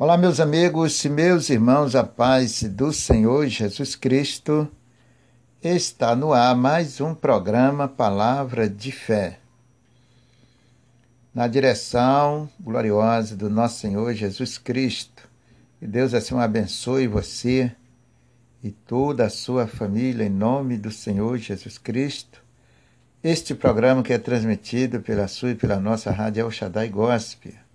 Olá, meus amigos e meus irmãos, a paz do Senhor Jesus Cristo. Está no ar mais um programa Palavra de Fé. Na direção gloriosa do nosso Senhor Jesus Cristo. Que Deus assim abençoe você e toda a sua família em nome do Senhor Jesus Cristo. Este programa que é transmitido pela sua e pela nossa rádio El Shaddai Gospel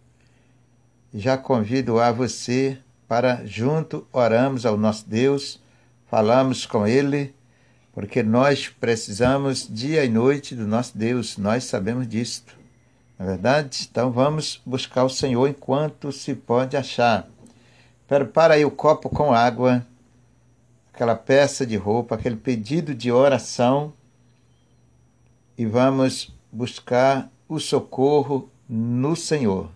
já convido a você para junto oramos ao nosso Deus, falamos com Ele, porque nós precisamos dia e noite do nosso Deus, nós sabemos disto. Na é verdade, então vamos buscar o Senhor enquanto se pode achar. Prepara aí o copo com água, aquela peça de roupa, aquele pedido de oração e vamos buscar o socorro no Senhor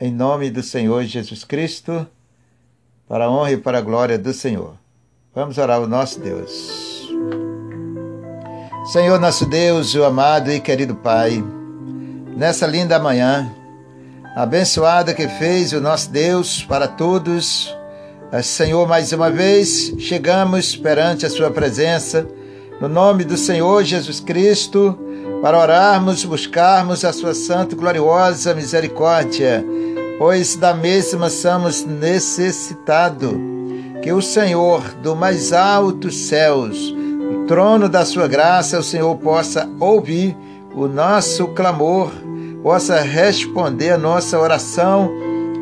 em nome do Senhor Jesus Cristo, para a honra e para a glória do Senhor. Vamos orar ao nosso Deus. Senhor nosso Deus, o amado e querido Pai, nessa linda manhã, abençoada que fez o nosso Deus para todos, Senhor, mais uma vez chegamos perante a Sua presença, no nome do Senhor Jesus Cristo, para orarmos, buscarmos a Sua santa e gloriosa misericórdia pois da mesma somos necessitados. Que o Senhor, do mais altos céus, o trono da sua graça, o Senhor possa ouvir o nosso clamor, possa responder a nossa oração.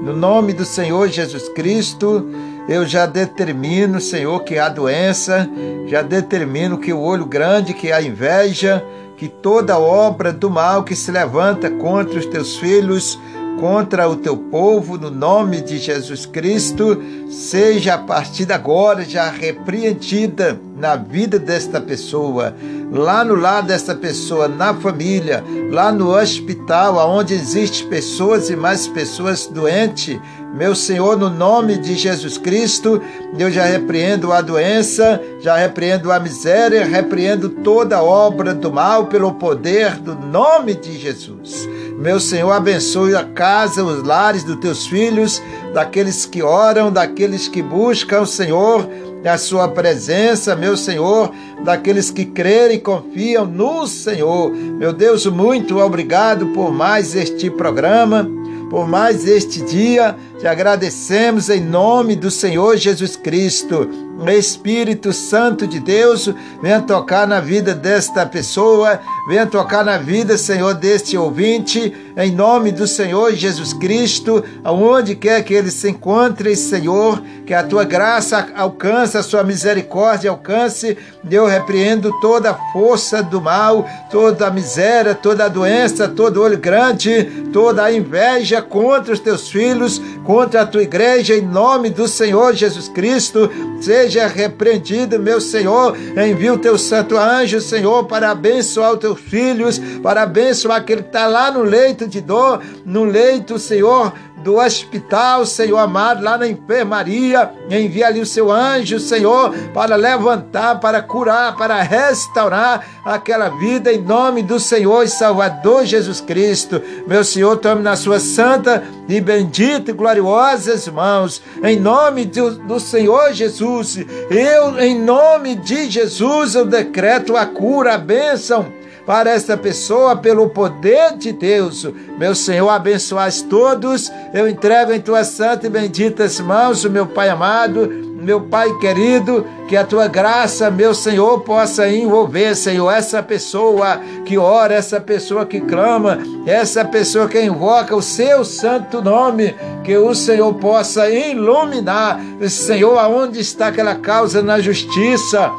No nome do Senhor Jesus Cristo, eu já determino, Senhor, que há doença, já determino que o olho grande, que há inveja, que toda obra do mal que se levanta contra os teus filhos, contra o teu povo, no nome de Jesus Cristo, seja a partir de agora já repreendida na vida desta pessoa, lá no lar desta pessoa, na família, lá no hospital, onde existem pessoas e mais pessoas doentes. Meu Senhor, no nome de Jesus Cristo, eu já repreendo a doença, já repreendo a miséria, repreendo toda obra do mal pelo poder do nome de Jesus. Meu Senhor, abençoe a casa, os lares dos teus filhos, daqueles que oram, daqueles que buscam o Senhor, a sua presença, meu Senhor, daqueles que creem e confiam no Senhor. Meu Deus, muito obrigado por mais este programa, por mais este dia. Te agradecemos em nome do Senhor Jesus Cristo. Espírito Santo de Deus, venha tocar na vida desta pessoa, venha tocar na vida, Senhor, deste ouvinte, em nome do Senhor Jesus Cristo, aonde quer que ele se encontre, Senhor, que a tua graça alcance, a sua misericórdia alcance. Eu repreendo toda a força do mal, toda a miséria, toda a doença, todo olho grande, toda a inveja contra os teus filhos, contra a tua igreja, em nome do Senhor Jesus Cristo, seja repreendido, meu Senhor. Envia o teu santo anjo, Senhor, para abençoar os teus filhos, para abençoar aquele que está lá no leito de dor, no leito, Senhor, do hospital, Senhor amado, lá na enfermaria. Envia ali o seu anjo, Senhor, para levantar, para curar, para restaurar aquela vida em nome do Senhor e Salvador Jesus Cristo. Meu Senhor, tome na sua santa e bendita e gloriosas mãos, em nome do, do Senhor Jesus. Eu, em nome de Jesus, eu decreto a cura, a bênção para esta pessoa pelo poder de Deus. Meu Senhor, abençoas todos. Eu entrego em tuas santas e benditas mãos, meu Pai amado, meu Pai querido, que a tua graça, meu Senhor, possa envolver, Senhor, essa pessoa que ora, essa pessoa que clama, essa pessoa que invoca o seu santo nome, que o Senhor possa iluminar, Senhor, aonde está aquela causa na justiça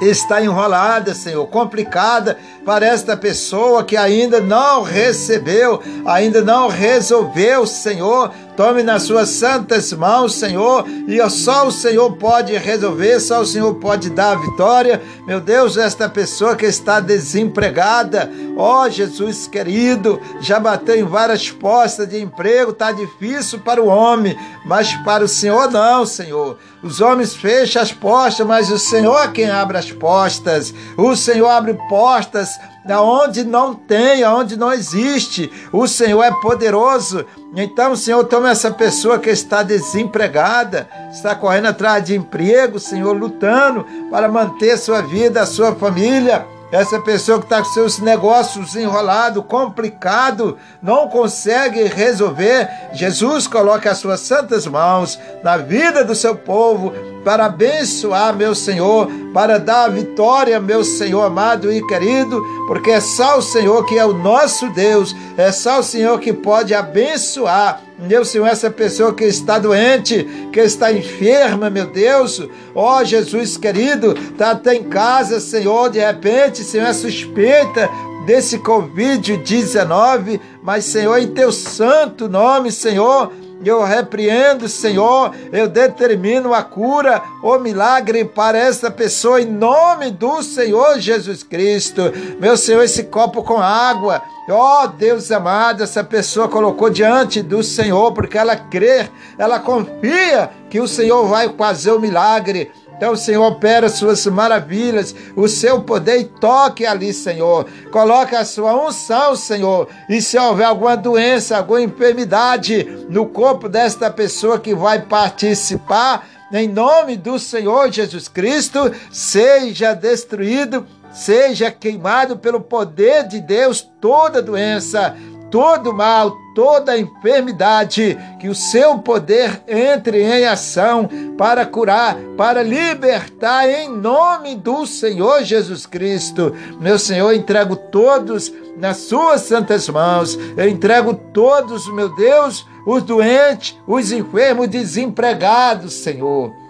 está enrolada, Senhor, complicada para esta pessoa que ainda não recebeu, ainda não resolveu, Senhor. Tome nas suas santas mãos, Senhor, e só o Senhor pode resolver, só o Senhor pode dar a vitória. Meu Deus, esta pessoa que está desempregada, ó oh, Jesus querido, já bateu em várias postas de emprego, está difícil para o homem, mas para o Senhor não, Senhor. Os homens fecham as portas, mas o Senhor é quem abre as portas. O Senhor abre portas, faz aonde não tem, aonde não existe. O Senhor é poderoso. Então, Senhor, toma essa pessoa que está desempregada, está correndo atrás de emprego, Senhor, lutando para manter sua vida, a sua família. Essa pessoa que está com seus negócios enrolados, complicado, não consegue resolver. Jesus coloca as suas santas mãos na vida do seu povo para abençoar, meu Senhor, para dar a vitória, meu Senhor amado e querido, porque é só o Senhor que é o nosso Deus, é só o Senhor que pode abençoar meu Senhor, essa pessoa que está doente, que está enferma, meu Deus, ó oh, Jesus querido, está até em casa, Senhor, de repente, Senhor, é suspeita desse Covid-19, mas, Senhor, em teu santo nome, Senhor, eu repreendo, Senhor, eu determino a cura, o milagre para essa pessoa em nome do Senhor Jesus Cristo. Meu Senhor, esse copo com água, Ó oh, Deus amado, essa pessoa colocou diante do Senhor, porque ela crê, ela confia que o Senhor vai fazer o milagre. Então, o Senhor opera suas maravilhas, o seu poder e toque ali, Senhor. Coloque a sua unção, Senhor. E se houver alguma doença, alguma enfermidade no corpo desta pessoa que vai participar, em nome do Senhor Jesus Cristo, seja destruído seja queimado pelo poder de Deus toda doença, todo mal, toda enfermidade, que o seu poder entre em ação para curar, para libertar em nome do Senhor Jesus Cristo. Meu Senhor, entrego todos nas suas santas mãos. Eu entrego todos, meu Deus, os doentes, os enfermos, desempregados, Senhor.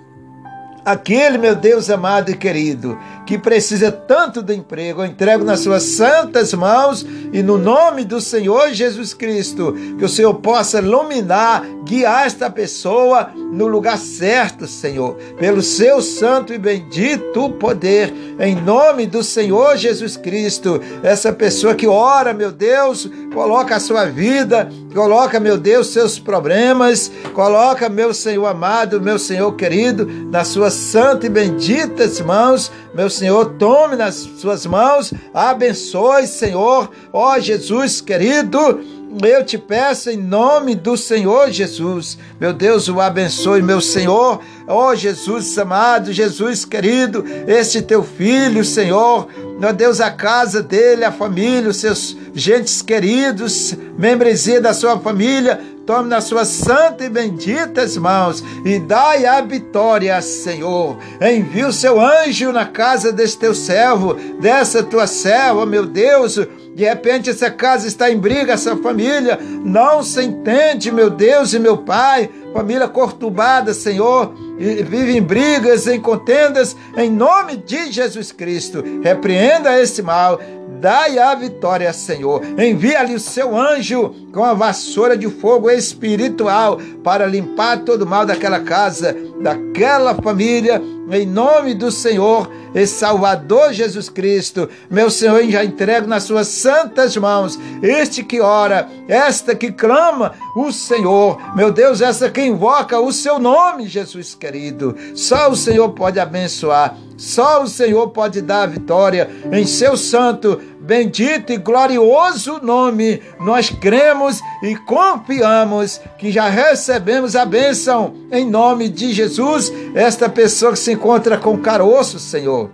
Aquele, meu Deus amado e querido, que precisa tanto do emprego, eu entrego nas suas santas mãos e no nome do Senhor Jesus Cristo, que o Senhor possa iluminar, guiar esta pessoa no lugar certo, Senhor, pelo seu santo e bendito poder, em nome do Senhor Jesus Cristo. Essa pessoa que ora, meu Deus, coloca a sua vida, coloca, meu Deus, seus problemas, coloca, meu Senhor amado, meu Senhor querido, nas suas santas e benditas mãos meu Senhor, tome nas suas mãos, abençoe, Senhor, ó Jesus querido, eu te peço em nome do Senhor Jesus, meu Deus, o abençoe, meu Senhor, ó Jesus amado, Jesus querido, este teu filho, Senhor, meu Deus, a casa dele, a família, os seus gentes queridos, membresia da sua família, tome nas suas santas e benditas mãos e dai a vitória, Senhor. Envie o seu anjo na casa desse teu servo, dessa tua serva, meu Deus. De repente essa casa está em briga, essa família não se entende, meu Deus e meu Pai. Família conturbada, Senhor, vive em brigas, em contendas, em nome de Jesus Cristo. Repreenda esse mal, dai a vitória, Senhor. Envia-lhe o seu anjo com a vassoura de fogo espiritual para limpar todo o mal daquela casa, daquela família, em nome do Senhor e Salvador Jesus Cristo. Meu Senhor, já entrego nas suas santas mãos este que ora, esta que clama o Senhor. Meu Deus, essa que invoca o seu nome, Jesus querido. Só o Senhor pode abençoar. Só o Senhor pode dar a vitória em seu santo, bendito e glorioso nome. Nós cremos e confiamos que já recebemos a bênção em nome de Jesus. Esta pessoa que se encontra com caroço, Senhor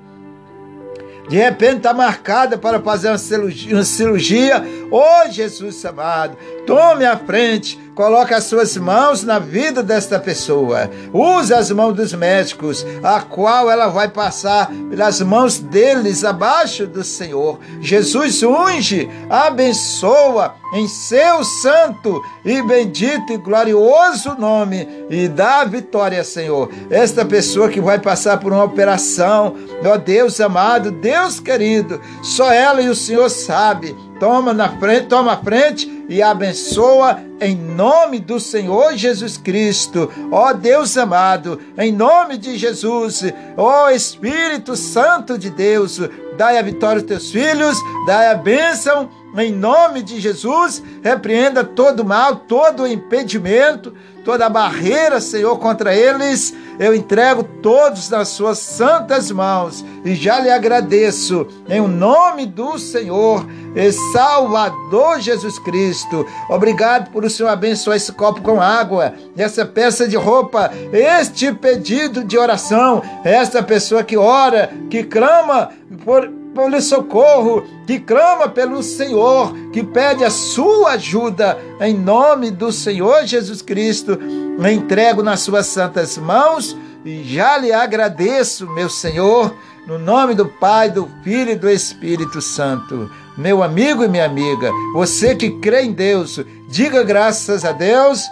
de repente está marcada para fazer uma cirurgia, cirurgia. Oh, Jesus amado, tome a frente, coloque as suas mãos na vida desta pessoa. Use as mãos dos médicos, a qual ela vai passar pelas mãos deles abaixo do Senhor. Jesus unge, abençoa em seu santo e bendito e glorioso nome e dá vitória, Senhor. Esta pessoa que vai passar por uma operação, ó Deus amado, Deus querido, só ela e o Senhor sabe. Toma na frente, toma a frente e abençoa em nome do Senhor Jesus Cristo. Ó Deus amado, em nome de Jesus, ó Espírito Santo de Deus, dai a vitória aos teus filhos, dai a bênção em nome de Jesus, repreenda todo mal, todo impedimento, toda barreira, Senhor, contra eles. Eu entrego todos nas suas santas mãos e já lhe agradeço em nome do Senhor e Salvador Jesus Cristo. Obrigado por o Senhor abençoar esse copo com água, essa peça de roupa, este pedido de oração, esta pessoa que ora, que clama por pelo socorro, que clama pelo Senhor, que pede a sua ajuda, em nome do Senhor Jesus Cristo, me entrego nas suas santas mãos e já lhe agradeço, meu Senhor, no nome do Pai, do Filho e do Espírito Santo. Meu amigo e minha amiga, você que crê em Deus, diga graças a Deus.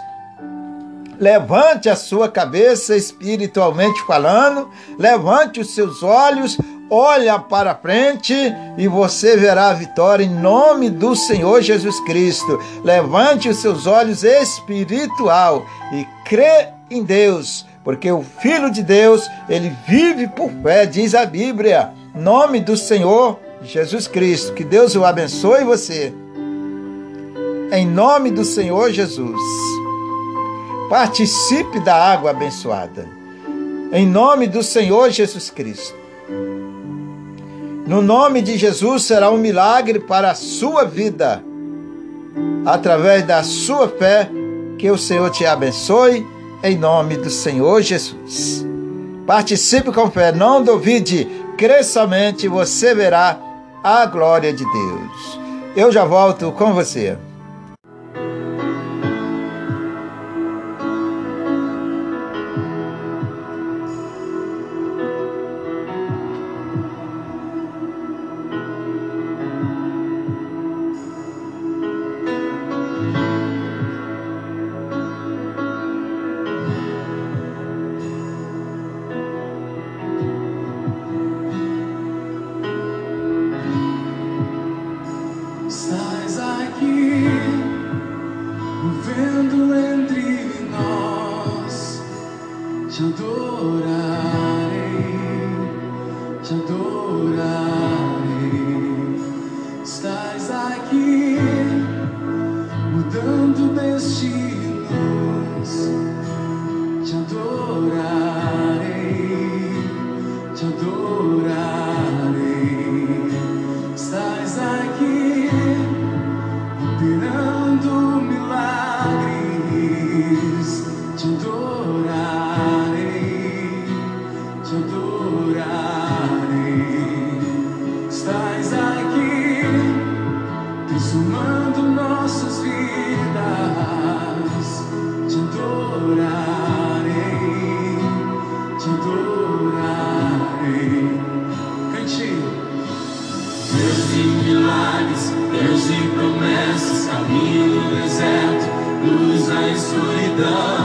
Levante a sua cabeça espiritualmente falando, levante os seus olhos, olha para frente e você verá a vitória em nome do Senhor Jesus Cristo. Levante os seus olhos espiritual e crê em Deus, porque o Filho de Deus, ele vive por fé, diz a Bíblia. Nome do Senhor Jesus Cristo. Que Deus o abençoe você. Em nome do Senhor Jesus. Participe da água abençoada. Em nome do Senhor Jesus Cristo. No nome de Jesus será um milagre para a sua vida. Através da sua fé, que o Senhor te abençoe, em nome do Senhor Jesus. Participe com fé, não duvide, crê somente, você verá a glória de Deus. Eu já volto com você. следа.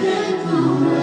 Não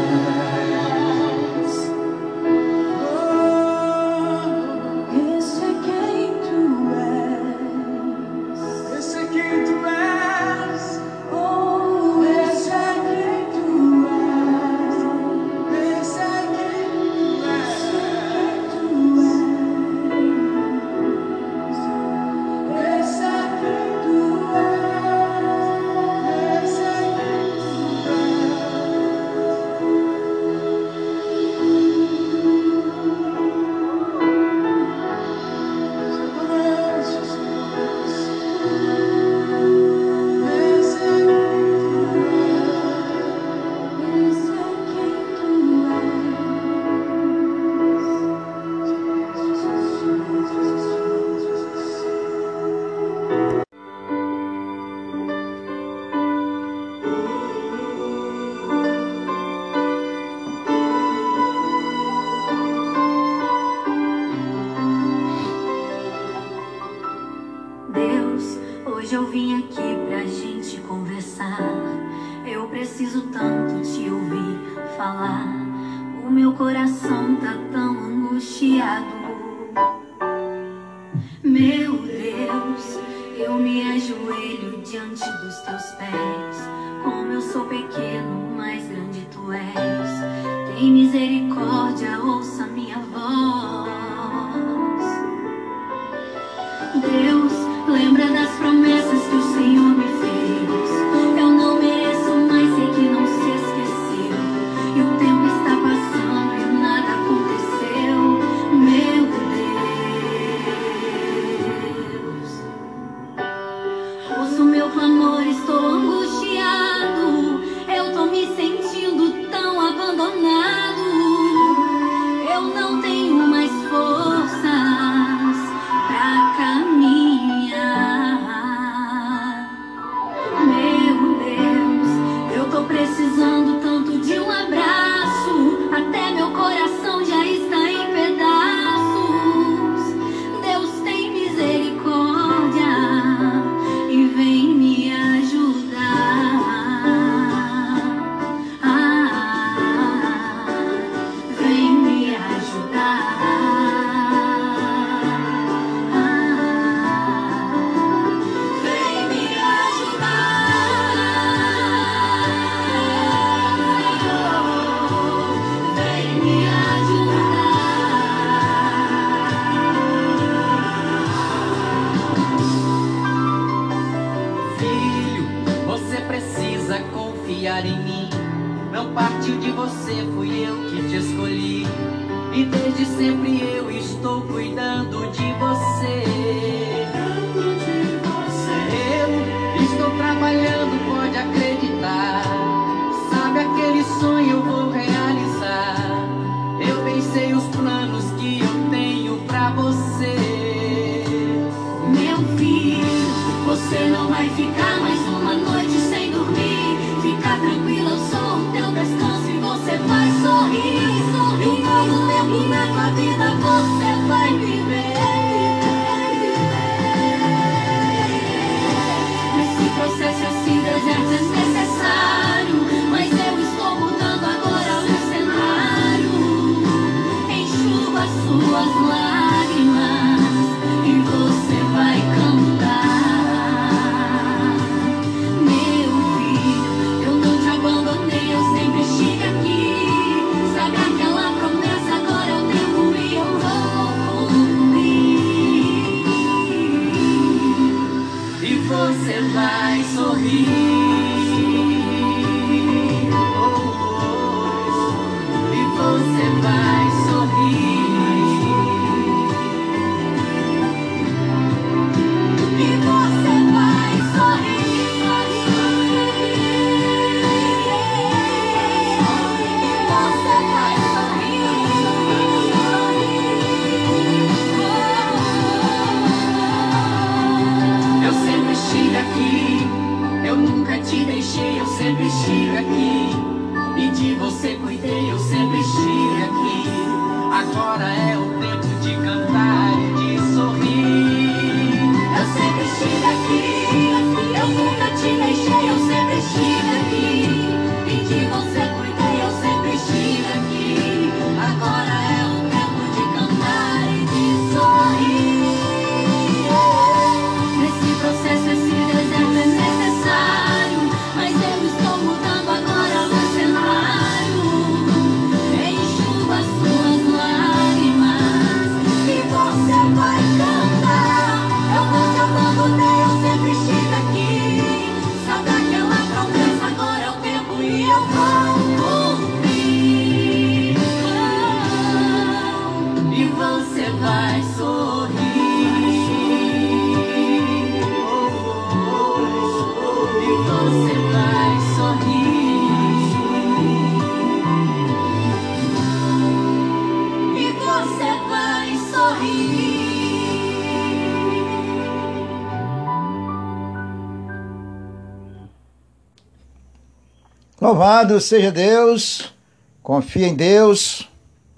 Louvado seja Deus, confia em Deus,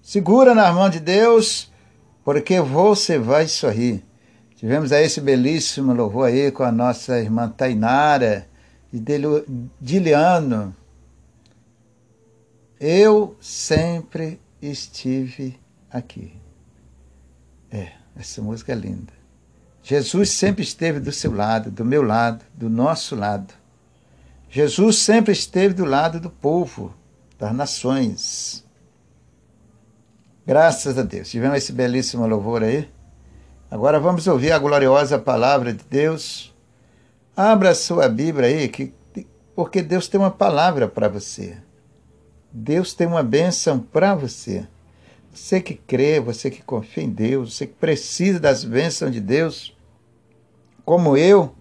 segura na mão de Deus, porque você vai sorrir. Tivemos aí esse belíssimo louvor aí com a nossa irmã Tainara e Diliano. Eu sempre estive aqui. É, essa música é linda. Jesus sempre esteve do seu lado, do meu lado, do nosso lado. Jesus sempre esteve do lado do povo, das nações. Graças a Deus. Tivemos esse belíssimo louvor aí. Agora vamos ouvir a gloriosa palavra de Deus. Abra sua Bíblia aí, que, porque Deus tem uma palavra para você. Deus tem uma bênção para você. Você que crê, você que confia em Deus, você que precisa das bênçãos de Deus, como eu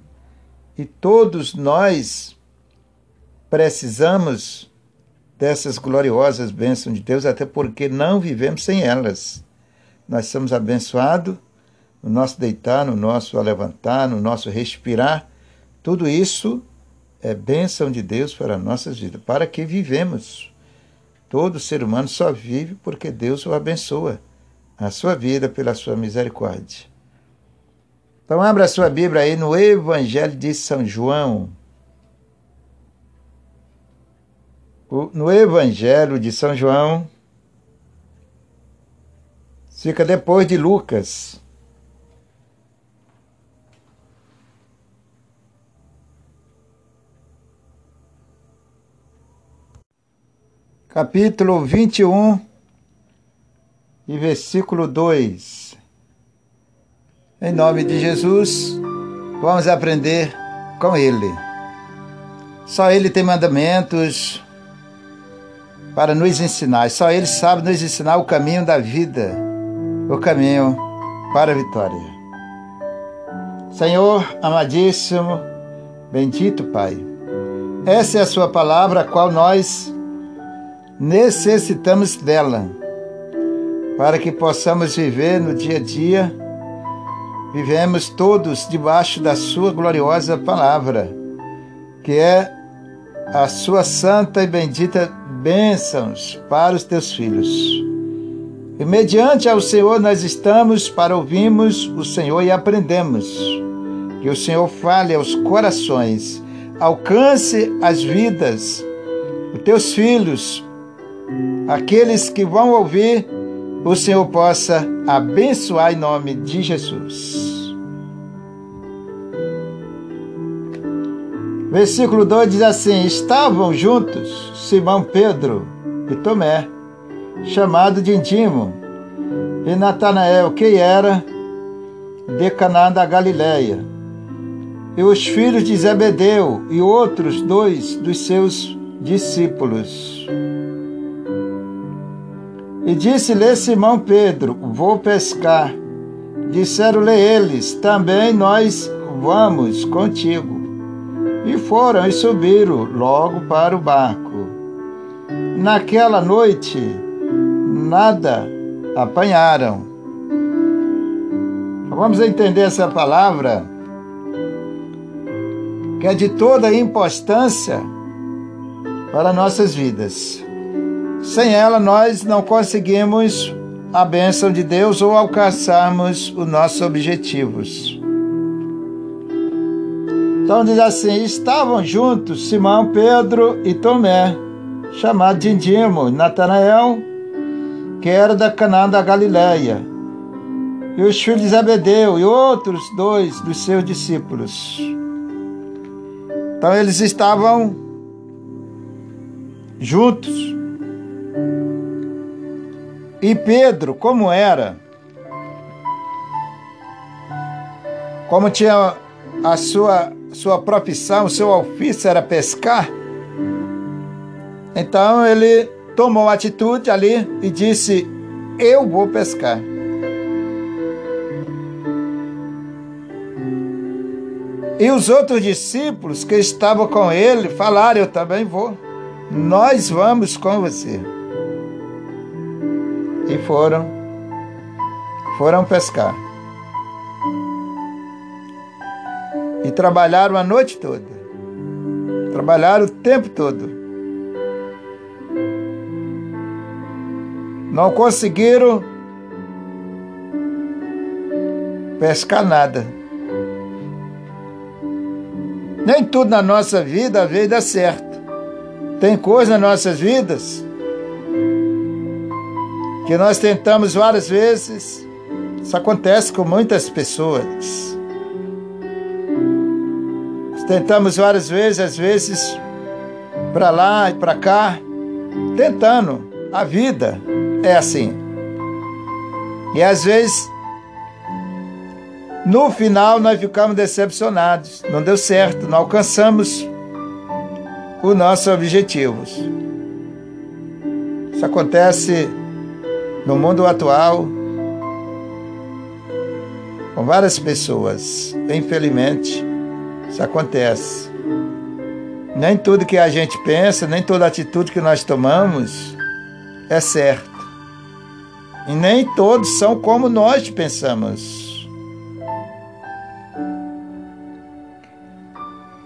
e todos nós precisamos dessas gloriosas bênçãos de Deus, até porque não vivemos sem elas. Nós somos abençoados no nosso deitar, no nosso levantar, no nosso respirar. Tudo isso é bênção de Deus para nossas vidas, para que vivemos. Todo ser humano só vive porque Deus o abençoa, a sua vida pela sua misericórdia. Então, abra a sua Bíblia aí no Evangelho de São João. No Evangelho de São João, fica depois de Lucas. Capítulo 21 e versículo 2. Em nome de Jesus, vamos aprender com Ele. Só Ele tem mandamentos, para nos ensinar. Só Ele sabe nos ensinar o caminho da vida, o caminho para a vitória. Senhor amadíssimo, bendito Pai, essa é a Sua palavra, a qual nós necessitamos dela, para que possamos viver no dia a dia. Vivemos todos debaixo da Sua gloriosa palavra, que é a Sua santa e bendita bênçãos para os teus filhos. E mediante ao Senhor nós estamos para ouvirmos o Senhor e aprendemos. Que o Senhor fale aos corações, alcance as vidas, os teus filhos, aqueles que vão ouvir, o Senhor possa abençoar em nome de Jesus. Versículo 2 diz assim: Estavam juntos Simão Pedro e Tomé, chamado de Indimo, e Natanael, que era de Caná da Galileia, e os filhos de Zebedeu e outros dois dos seus discípulos. E disse-lhe Simão Pedro: Vou pescar. Disseram-lhe eles: Também nós vamos contigo. E foram e subiram logo para o barco. Naquela noite, nada apanharam. Vamos entender essa palavra, que é de toda importância para nossas vidas. Sem ela, nós não conseguimos a bênção de Deus ou alcançarmos os nossos objetivos. Então diz assim: estavam juntos Simão, Pedro e Tomé, chamado de Indimo, Natanael, que era da Canaã da Galileia, e os filhos de Zebedeu e outros dois dos seus discípulos. Então eles estavam juntos. E Pedro, como era? Como tinha a sua sua profissão, seu ofício era pescar. Então ele tomou atitude ali e disse: Eu vou pescar. E os outros discípulos que estavam com ele falaram: Eu também vou. Nós vamos com você. E foram, foram pescar. E trabalharam a noite toda. Trabalharam o tempo todo. Não conseguiram pescar nada. Nem tudo na nossa vida veio dar certo. Tem coisa nas nossas vidas que nós tentamos várias vezes. Isso acontece com muitas pessoas. Tentamos várias vezes, às vezes para lá e para cá, tentando. A vida é assim. E às vezes, no final, nós ficamos decepcionados. Não deu certo, não alcançamos os nossos objetivos. Isso acontece no mundo atual com várias pessoas, infelizmente. Isso acontece. Nem tudo que a gente pensa, nem toda atitude que nós tomamos é certo. E nem todos são como nós pensamos.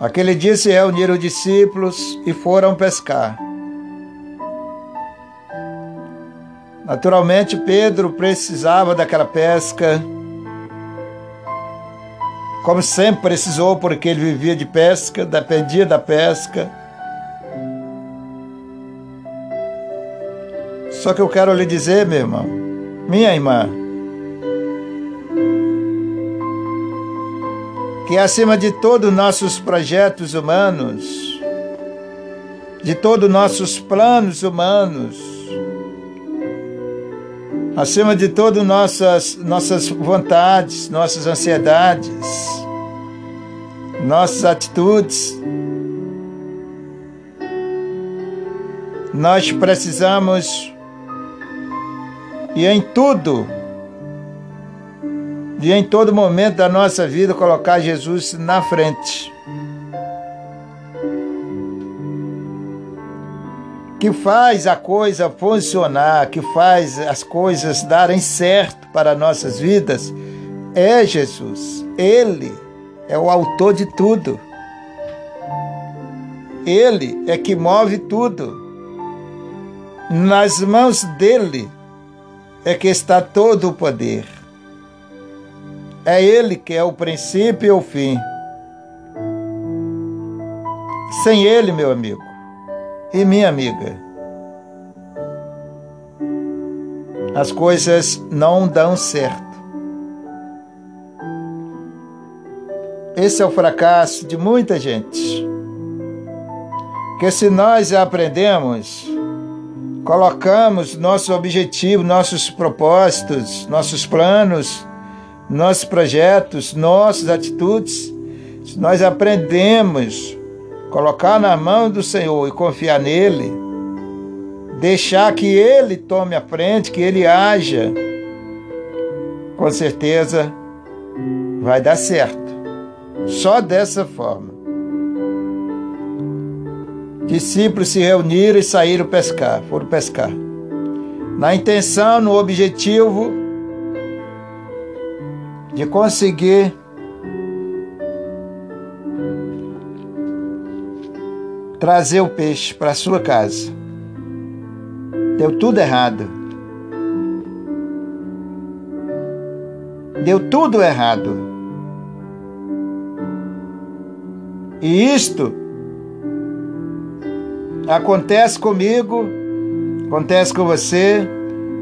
Aquele dia se reuniram os discípulos e foram pescar. Naturalmente, Pedro precisava daquela pesca como sempre precisou, porque ele vivia de pesca, dependia da pesca. Só que eu quero lhe dizer, meu irmão, minha irmã, que acima de todos nossos projetos humanos, de todos nossos planos humanos, acima de todas nossas, nossas vontades, nossas ansiedades, nossas atitudes. Nós precisamos e em tudo e em todo momento da nossa vida colocar Jesus na frente. Que faz a coisa funcionar, que faz as coisas darem certo para nossas vidas, é Jesus. Ele é o autor de tudo. Ele é que move tudo. Nas mãos dele é que está todo o poder. É Ele que é o princípio e o fim. Sem Ele, meu amigo e minha amiga, as coisas não dão certo. Esse é o fracasso de muita gente. Que se nós aprendemos, colocamos nossos objetivos, nossos propósitos, nossos planos, nossos projetos, nossas atitudes, se nós aprendemos colocar na mão do Senhor e confiar nele, deixar que ele tome a frente, que ele haja, com certeza vai dar certo. Só dessa forma. Discípulos se reuniram e saíram pescar, foram pescar. Na intenção, no objetivo de conseguir trazer o peixe para sua casa. Deu tudo errado. Deu tudo errado. E isto acontece comigo, acontece com você,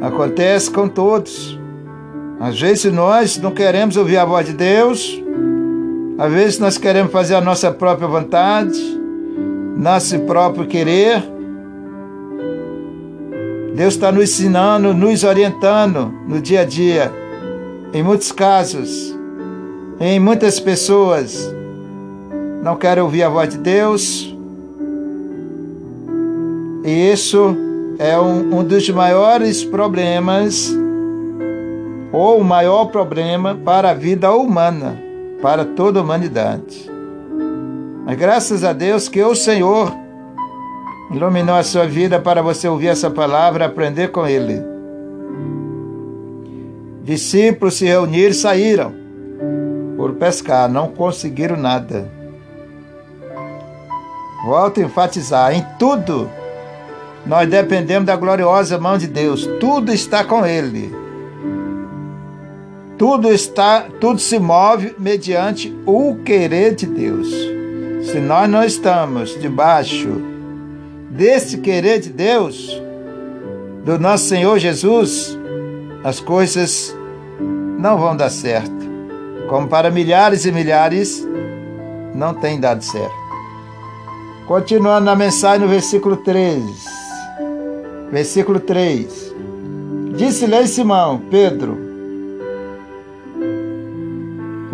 acontece com todos. Às vezes nós não queremos ouvir a voz de Deus, às vezes nós queremos fazer a nossa própria vontade, nosso próprio querer. Deus está nos ensinando, nos orientando no dia a dia. Em muitos casos, em muitas pessoas, não querem ouvir a voz de Deus. E isso é um, um dos maiores problemas ou o maior problema para a vida humana, para toda a humanidade. Mas graças a Deus que o Senhor iluminou a sua vida para você ouvir essa palavra aprender com Ele. Discípulos se reuniram e saíram por pescar, não conseguiram nada. Volto a enfatizar: em tudo nós dependemos da gloriosa mão de Deus, tudo está com Ele. Tudo está, tudo se move mediante o querer de Deus. Se nós não estamos debaixo desse querer de Deus, do nosso Senhor Jesus, as coisas não vão dar certo. Como para milhares e milhares, não tem dado certo. Continuando na mensagem no versículo 3. Versículo 3. Disse-lhe Simão, Pedro,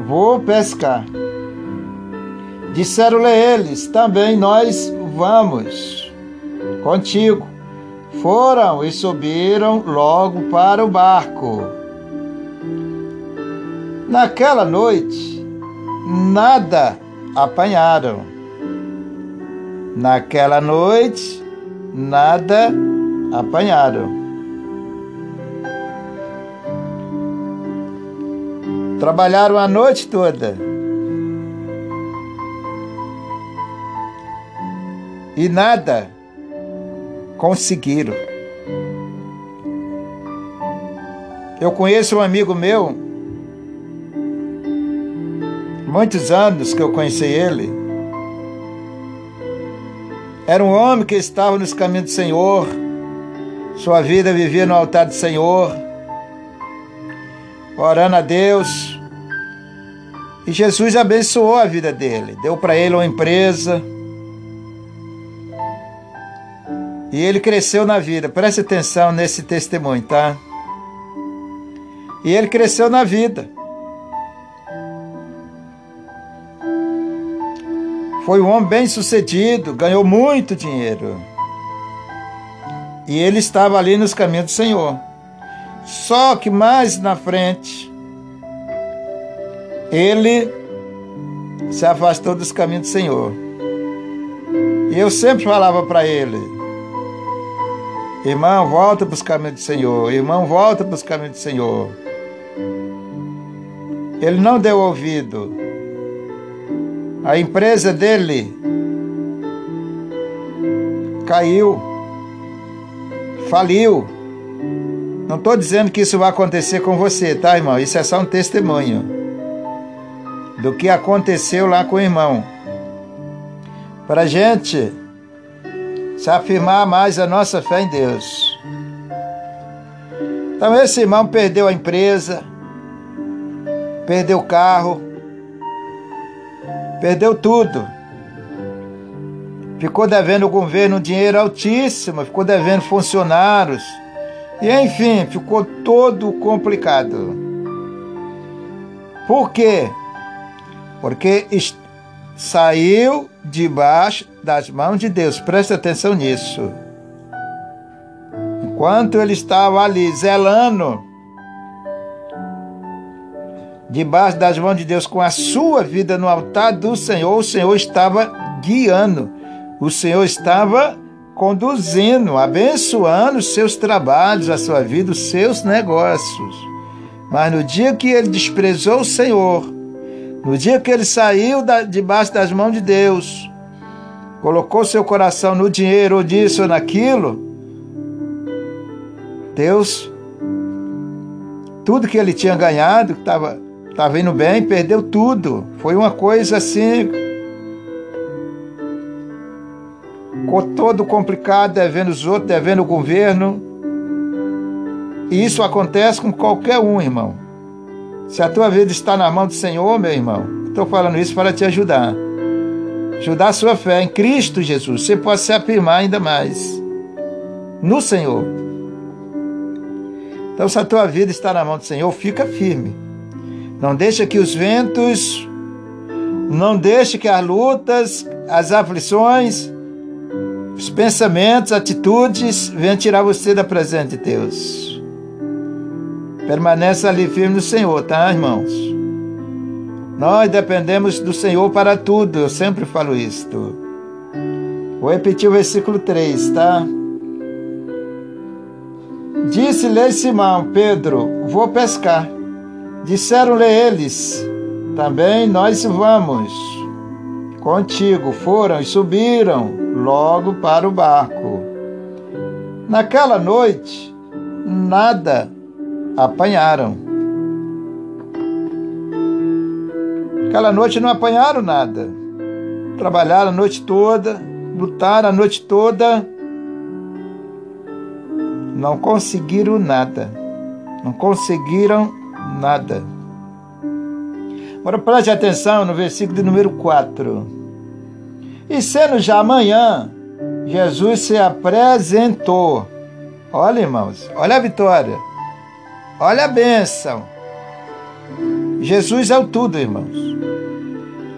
Vou pescar. Disseram-lhe eles: Também nós vamos contigo. Foram e subiram logo para o barco. Naquela noite, nada apanharam. Naquela noite, nada apanharam. Trabalharam a noite toda. E nada conseguiram. Eu conheço um amigo meu, muitos anos que eu conheci ele. Era um homem que estava nos caminhos do Senhor, sua vida vivia no altar do Senhor, orando a Deus. E Jesus abençoou a vida dele, deu para ele uma empresa. E ele cresceu na vida. Preste atenção nesse testemunho, tá? E ele cresceu na vida. Foi um homem bem sucedido, ganhou muito dinheiro. E ele estava ali nos caminhos do Senhor. Só que mais na frente, ele se afastou dos caminhos do Senhor. E eu sempre falava para ele: Irmão, volta para os caminhos do Senhor. Irmão, volta para os caminhos do Senhor. Ele não deu ouvido. A empresa dele caiu, faliu. Não estou dizendo que isso vai acontecer com você, tá, irmão? Isso é só um testemunho do que aconteceu lá com o irmão. Para gente se afirmar mais a nossa fé em Deus. Então, esse irmão perdeu a empresa, perdeu o carro, perdeu tudo. Ficou devendo o governo um dinheiro altíssimo, ficou devendo funcionários. E enfim, ficou todo complicado. Por quê? Porque saiu debaixo das mãos de Deus. Preste atenção nisso. Enquanto ele estava ali zelando, debaixo das mãos de Deus, com a sua vida no altar do Senhor, o Senhor estava guiando, o Senhor estava conduzindo, abençoando os seus trabalhos, a sua vida, os seus negócios. Mas no dia que ele desprezou o Senhor, no dia que ele saiu da, debaixo das mãos de Deus, colocou seu coração no dinheiro ou disso ou naquilo, Deus, tudo que ele tinha ganhado, que estava tava indo bem, perdeu tudo. Foi uma coisa assim. Todo complicado, devendo os outros, devendo o governo. E isso acontece com qualquer um, irmão. Se a tua vida está na mão do Senhor, meu irmão, estou falando isso para te ajudar. Ajudar a sua fé em Cristo Jesus. Você pode se afirmar ainda mais no Senhor. Então, se a tua vida está na mão do Senhor, fica firme. Não deixa que os ventos, não deixe que as lutas, as aflições, os pensamentos, atitudes venham tirar você da presença de Deus. Permaneça ali firme no Senhor, tá, irmãos? Nós dependemos do Senhor para tudo, eu sempre falo isto. Vou repetir o versículo 3, tá? Disse-lhe Simão, Pedro, vou pescar. Disseram-lhe eles, também nós vamos contigo. Foram e subiram logo para o barco. Naquela noite, nada apanharam. Aquela noite não apanharam nada. Trabalharam a noite toda, lutaram a noite toda, não conseguiram nada. Não conseguiram nada. Agora preste atenção no versículo de número 4. E sendo já amanhã, Jesus se apresentou. Olha, irmãos, olha a vitória Olha a bênção. Jesus é o tudo, irmãos.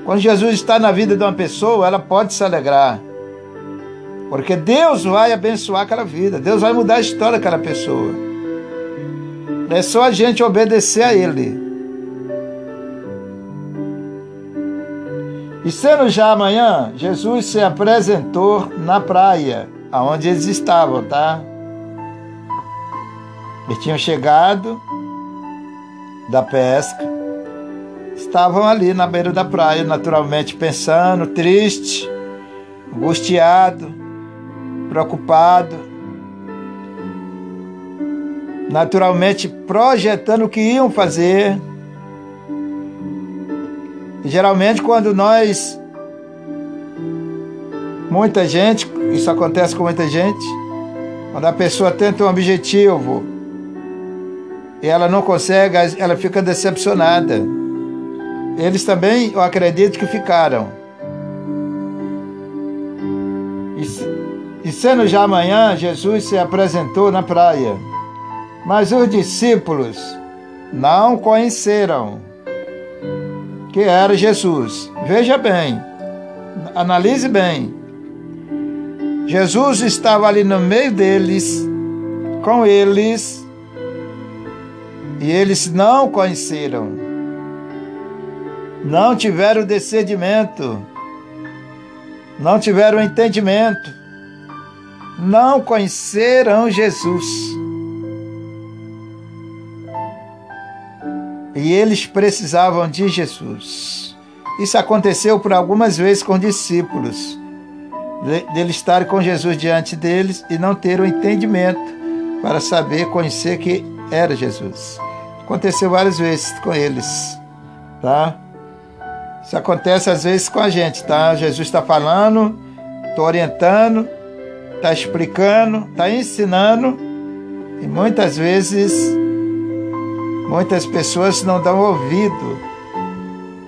Quando Jesus está na vida de uma pessoa, ela pode se alegrar. Porque Deus vai abençoar aquela vida, Deus vai mudar a história daquela pessoa. É só a gente obedecer a Ele. E sendo já amanhã, Jesus se apresentou na praia, aonde eles estavam, tá? Eles tinham chegado da pesca, estavam ali na beira da praia, naturalmente pensando, triste, angustiado, preocupado, naturalmente projetando o que iam fazer. Geralmente, quando nós, muita gente, isso acontece com muita gente, quando a pessoa tenta um objetivo, ela não consegue, ela fica decepcionada. Eles também, eu acredito que ficaram. E, e sendo já amanhã, Jesus se apresentou na praia. Mas os discípulos não conheceram que era Jesus. Veja bem, analise bem. Jesus estava ali no meio deles, com eles, e eles não conheceram, não tiveram discernimento, não tiveram entendimento, não conheceram Jesus. E eles precisavam de Jesus. Isso aconteceu por algumas vezes com discípulos, deles estarem com Jesus diante deles e não ter o entendimento para saber, conhecer que era Jesus. Aconteceu várias vezes com eles, tá? Isso acontece às vezes com a gente, tá? Jesus está falando, está orientando, está explicando, está ensinando e muitas vezes muitas pessoas não dão ouvido,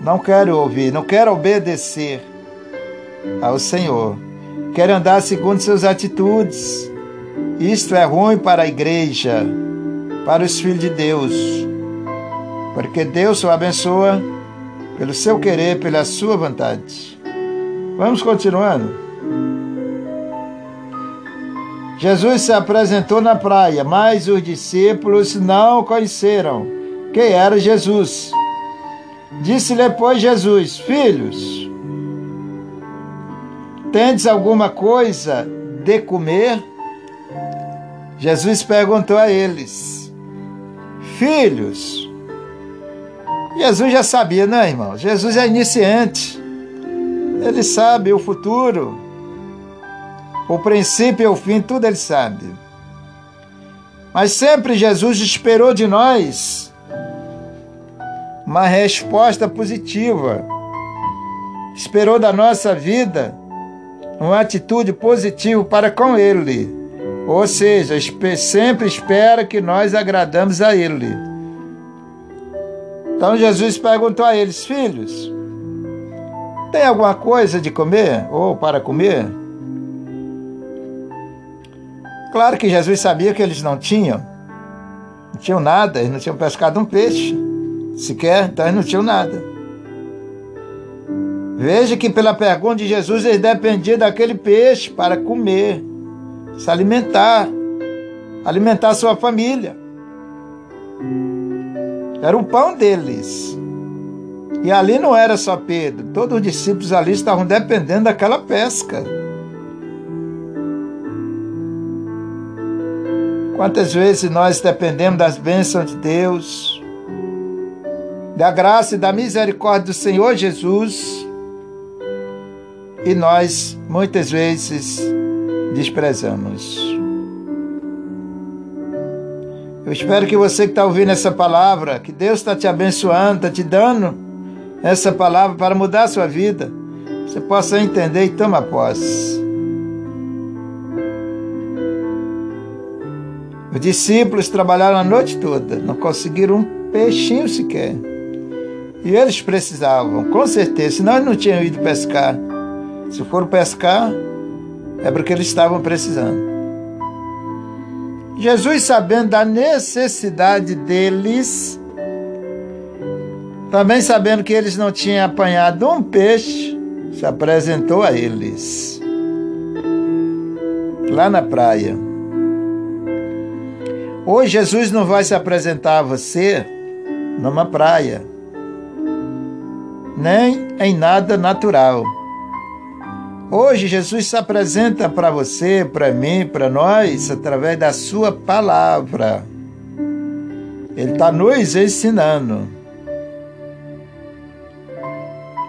não querem ouvir, não querem obedecer ao Senhor, querem andar segundo suas atitudes. Isto é ruim para a igreja, para os filhos de Deus, porque Deus o abençoa pelo seu querer, pela sua vontade. Vamos continuando. Jesus se apresentou na praia, mas os discípulos não conheceram quem era Jesus. Disse-lhe, pois, Jesus: Filhos, tendes alguma coisa de comer? Jesus perguntou a eles: Filhos, Jesus já sabia, não, irmão? Jesus é iniciante, ele sabe o futuro o princípio e o fim, tudo ele sabe. Mas sempre Jesus esperou de nós uma resposta positiva. Esperou da nossa vida uma atitude positiva para com Ele. Ou seja, sempre espera que nós agradamos a Ele. Então Jesus perguntou a eles: Filhos, tem alguma coisa de comer ou para comer? Claro que Jesus sabia que eles não tinham. Não tinham nada, eles não tinham pescado um peixe sequer, então eles não tinham nada. Veja que pela pergunta de Jesus eles dependiam daquele peixe para comer, se alimentar, alimentar sua família. Era o pão deles. E ali não era só Pedro, todos os discípulos ali estavam dependendo daquela pesca. Quantas vezes nós dependemos das bênçãos de Deus, da graça e da misericórdia do Senhor Jesus, e nós muitas vezes desprezamos. Eu espero que você que está ouvindo essa palavra, que Deus está te abençoando, está te dando essa palavra para mudar a sua vida, você possa entender e tomar posse. Os discípulos trabalharam a noite toda, não conseguiram um peixinho sequer. E eles precisavam, com certeza, senão eles não tinham ido pescar. Se foram pescar, é porque eles estavam precisando. Jesus, sabendo da necessidade deles, também sabendo que eles não tinham apanhado um peixe, se apresentou a eles lá na praia. Hoje Jesus não vai se apresentar a você numa praia, nem em nada natural. Hoje Jesus se apresenta para você, para mim, para nós, através da sua palavra. Ele está nos ensinando.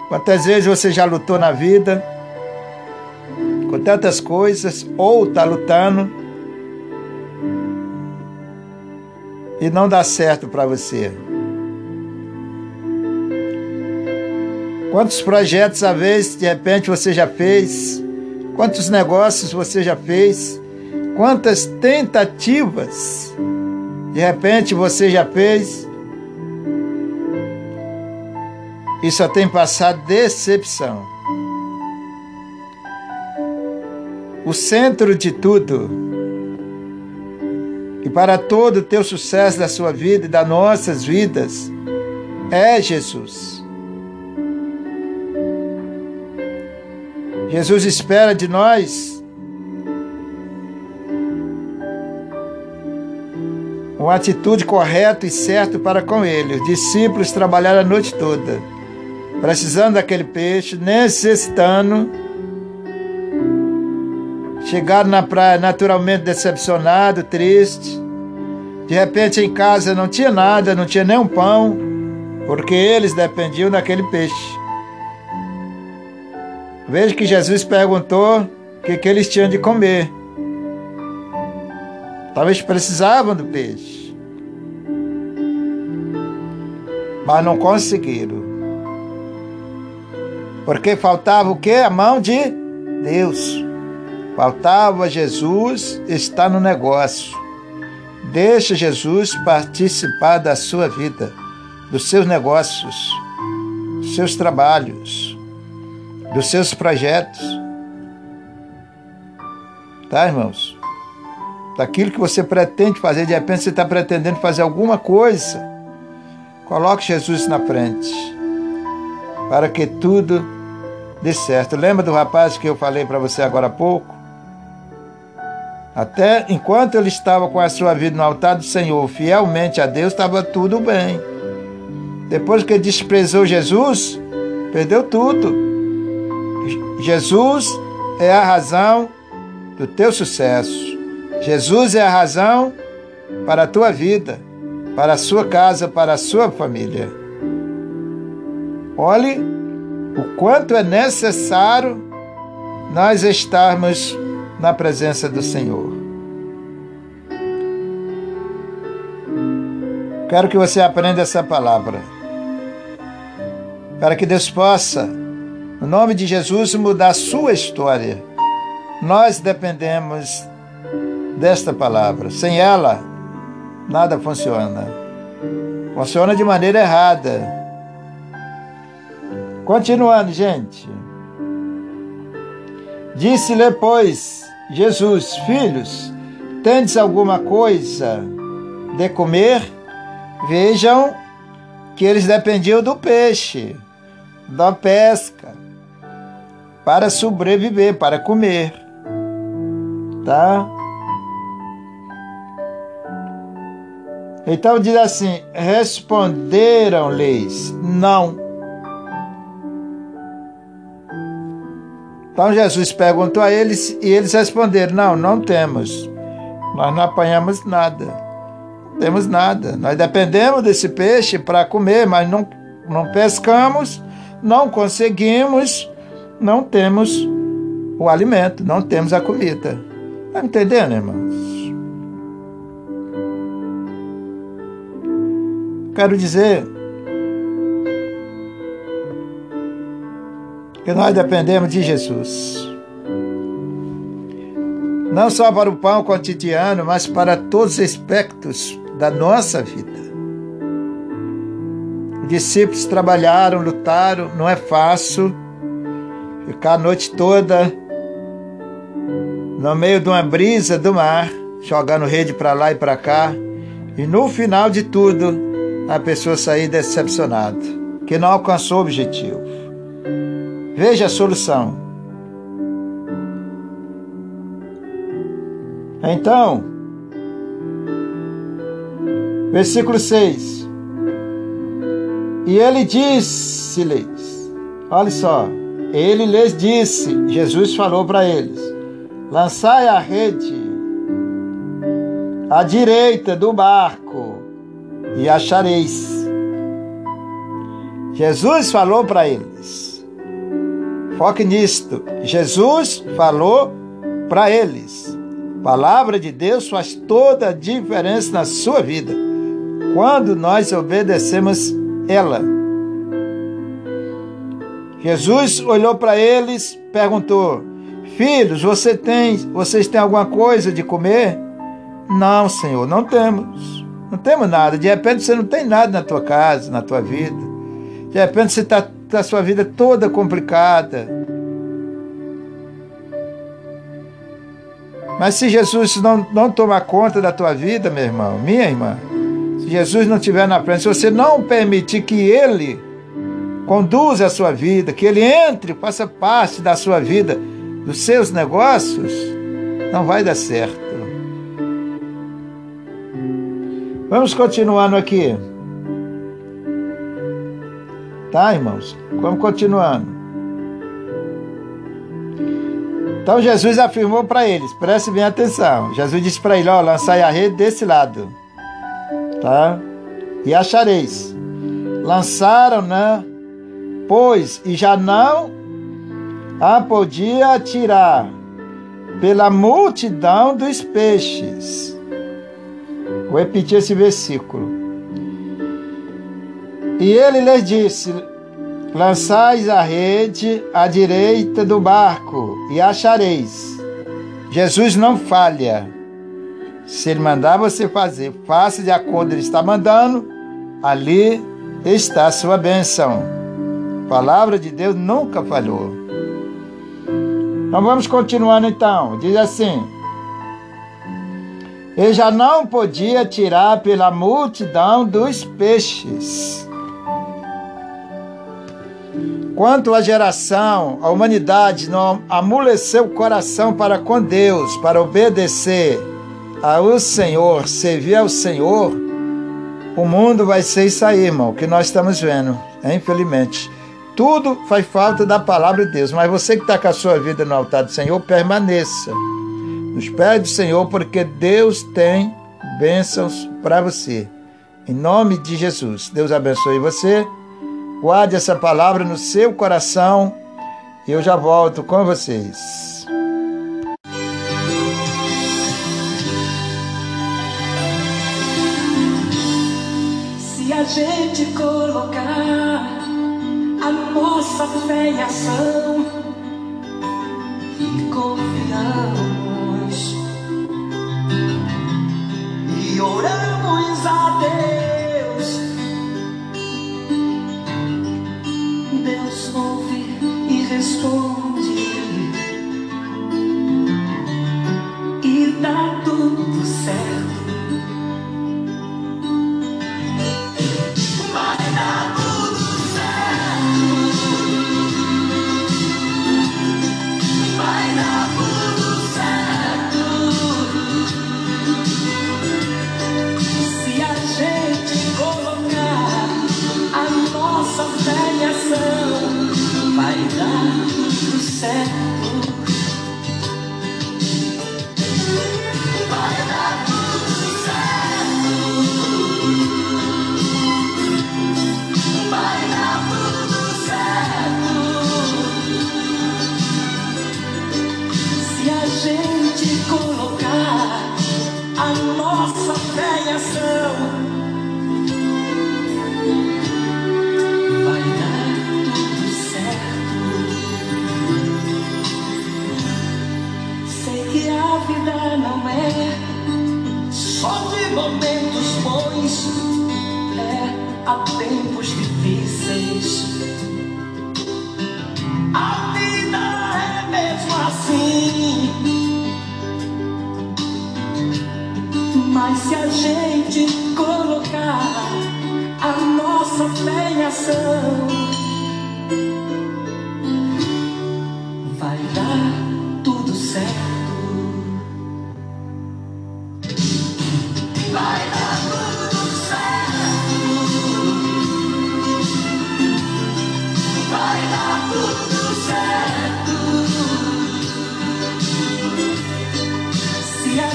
Quantas vezes você já lutou na vida com tantas coisas, ou está lutando e não dá certo para você? Quantos projetos a vez de repente você já fez? Quantos negócios você já fez? Quantas tentativas de repente você já fez? E só tem passado decepção. O centro de tudo e para todo o teu sucesso da sua vida e das nossas vidas é Jesus. Jesus espera de nós uma atitude correta e certa para com ele. Os discípulos trabalharam a noite toda, precisando daquele peixe, necessitando. Chegaram na praia naturalmente decepcionado, triste. De repente em casa não tinha nada, não tinha nem um pão, porque eles dependiam daquele peixe. Veja que Jesus perguntou o que, que eles tinham de comer. Talvez precisavam do peixe. Mas não conseguiram. Porque faltava o que? A mão de Deus. Faltava Jesus estar no negócio. Deixa Jesus participar da sua vida, dos seus negócios, seus trabalhos, dos seus projetos. Tá, irmãos? Daquilo que você pretende fazer, de repente você está pretendendo fazer alguma coisa. Coloque Jesus na frente, para que tudo dê certo. Lembra do rapaz que eu falei para você agora há pouco? Até enquanto ele estava com a sua vida no altar do Senhor, fielmente a Deus, estava tudo bem. Depois que ele desprezou Jesus, perdeu tudo. Jesus é a razão do teu sucesso. Jesus é a razão para a tua vida, para a sua casa, para a sua família. Olhe o quanto é necessário nós estarmos na presença do Senhor. Quero que você aprenda essa palavra. Para que Deus possa, no nome de Jesus, mudar a sua história. Nós dependemos desta palavra. Sem ela, nada funciona. Funciona de maneira errada. Continuando, gente. Disse-lhe, pois, Jesus, filhos, tendes alguma coisa de comer? Vejam que eles dependiam do peixe, da pesca, para sobreviver, para comer. Tá? Então diz assim: responderam-lhes não. Então Jesus perguntou a eles e eles responderam: Não, não temos. Nós não apanhamos nada. Não temos nada. Nós dependemos desse peixe para comer, mas não, não pescamos, não conseguimos, não temos o alimento, não temos a comida. Está entendendo, irmãos? Quero dizer que nós dependemos de Jesus. Não só para o pão cotidiano, mas para todos os aspectos da nossa vida. Os discípulos trabalharam, lutaram, não é fácil ficar a noite toda no meio de uma brisa do mar, jogando rede para lá e para cá, e no final de tudo, a pessoa sair decepcionada, que não alcançou o objetivo. Veja a solução. Então, versículo 6. E ele disse-lhes: Olha só, ele lhes disse, Jesus falou para eles: Lançai a rede à direita do barco e achareis. Jesus falou para eles. Foque nisto. Jesus falou para eles. A palavra de Deus faz toda a diferença na sua vida quando nós obedecemos ela. Jesus olhou para eles, perguntou: Filhos, você tem, vocês têm alguma coisa de comer? Não, Senhor, não temos. Não temos nada. De repente você não tem nada na tua casa, na tua vida. De repente você está a sua vida toda complicada. Mas se Jesus não, não tomar conta da tua vida, meu irmão, minha irmã, se Jesus não estiver na frente, se você não permitir que Ele conduza a sua vida, que Ele entre, faça parte da sua vida, dos seus negócios, não vai dar certo. Vamos continuando aqui. Tá, irmãos? Vamos continuando. Então Jesus afirmou para eles, preste bem atenção. Jesus disse para ele: Ó, lançai a rede desse lado, tá? E achareis. Lançaram, né? Pois, e já não a podia tirar pela multidão dos peixes. Vou repetir esse versículo. E ele lhes disse: Lançais a rede à direita do barco e achareis. Jesus não falha. Se ele mandar você fazer, faça de acordo ele está mandando, ali está a sua bênção. Palavra de Deus nunca falhou. Então vamos continuando então. Diz assim: Ele já não podia tirar pela multidão dos peixes. Quanto à geração, a humanidade não amoleceu o coração para com Deus, para obedecer ao Senhor, servir ao Senhor, o mundo vai ser isso aí, irmão, que nós estamos vendo, infelizmente. Tudo faz falta da palavra de Deus, mas você que está com a sua vida no altar do Senhor, permaneça nos pés do Senhor, porque Deus tem bênçãos para você. Em nome de Jesus, Deus abençoe você. Guarde essa palavra no seu coração e eu já volto com vocês. Gente colocar a nossa fé em ação. E confiamos. E oramos a Deus, Deus ouve e responde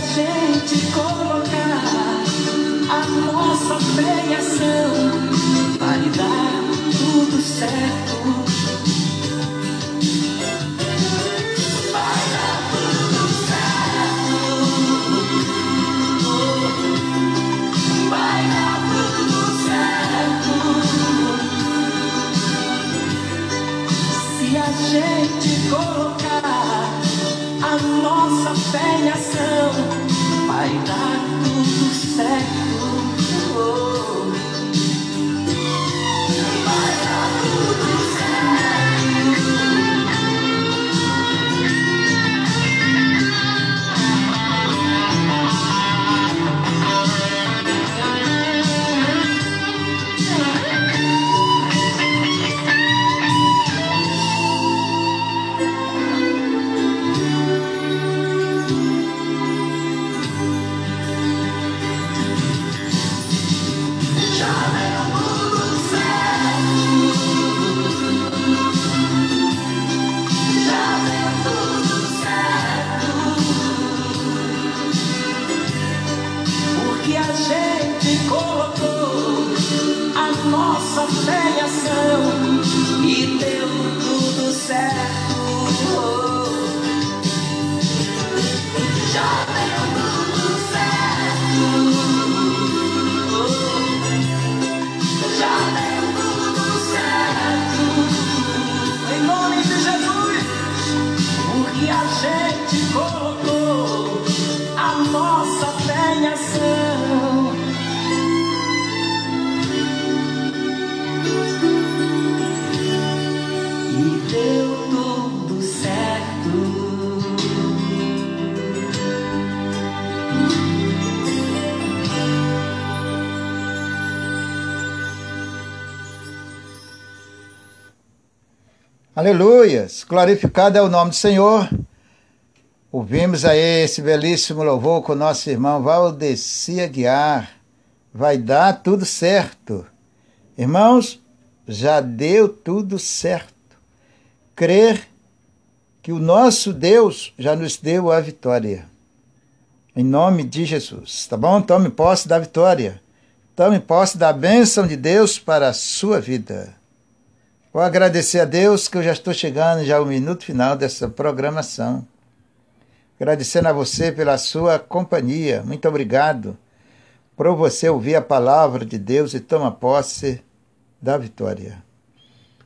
gente colocar a nossa fé em ação, vai dar tudo certo. Aleluias! Glorificado é o nome do Senhor. Ouvimos aí esse belíssimo louvor com o nosso irmão Valdeci Aguiar. Vai dar tudo certo. Irmãos, já deu tudo certo. Crer que o nosso Deus já nos deu a vitória. Em nome de Jesus, tá bom? Tome posse da vitória. Tome posse da bênção de Deus para a sua vida. Vou agradecer a Deus que eu já estou chegando já ao minuto final dessa programação. Agradecendo a você pela sua companhia. Muito obrigado por você ouvir a palavra de Deus e tomar posse da vitória.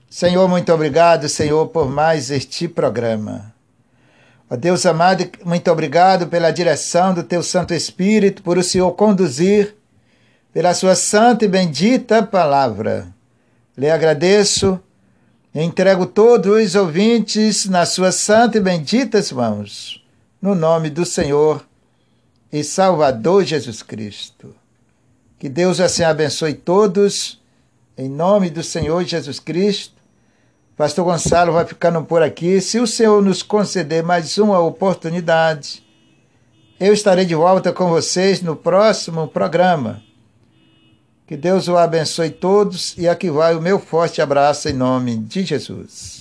Senhor, muito obrigado, Senhor, por mais este programa. Ó Deus amado, muito obrigado pela direção do Teu Santo Espírito, por o Senhor conduzir pela Sua santa e bendita palavra. Lhe agradeço Entrego todos os ouvintes nas suas santas e benditas mãos, no nome do Senhor e Salvador Jesus Cristo. Que Deus assim abençoe todos, em nome do Senhor Jesus Cristo. Pastor Gonçalo vai ficando por aqui. Se o Senhor nos conceder mais uma oportunidade, eu estarei de volta com vocês no próximo programa. Que Deus o abençoe todos e aqui vai o meu forte abraço em nome de Jesus.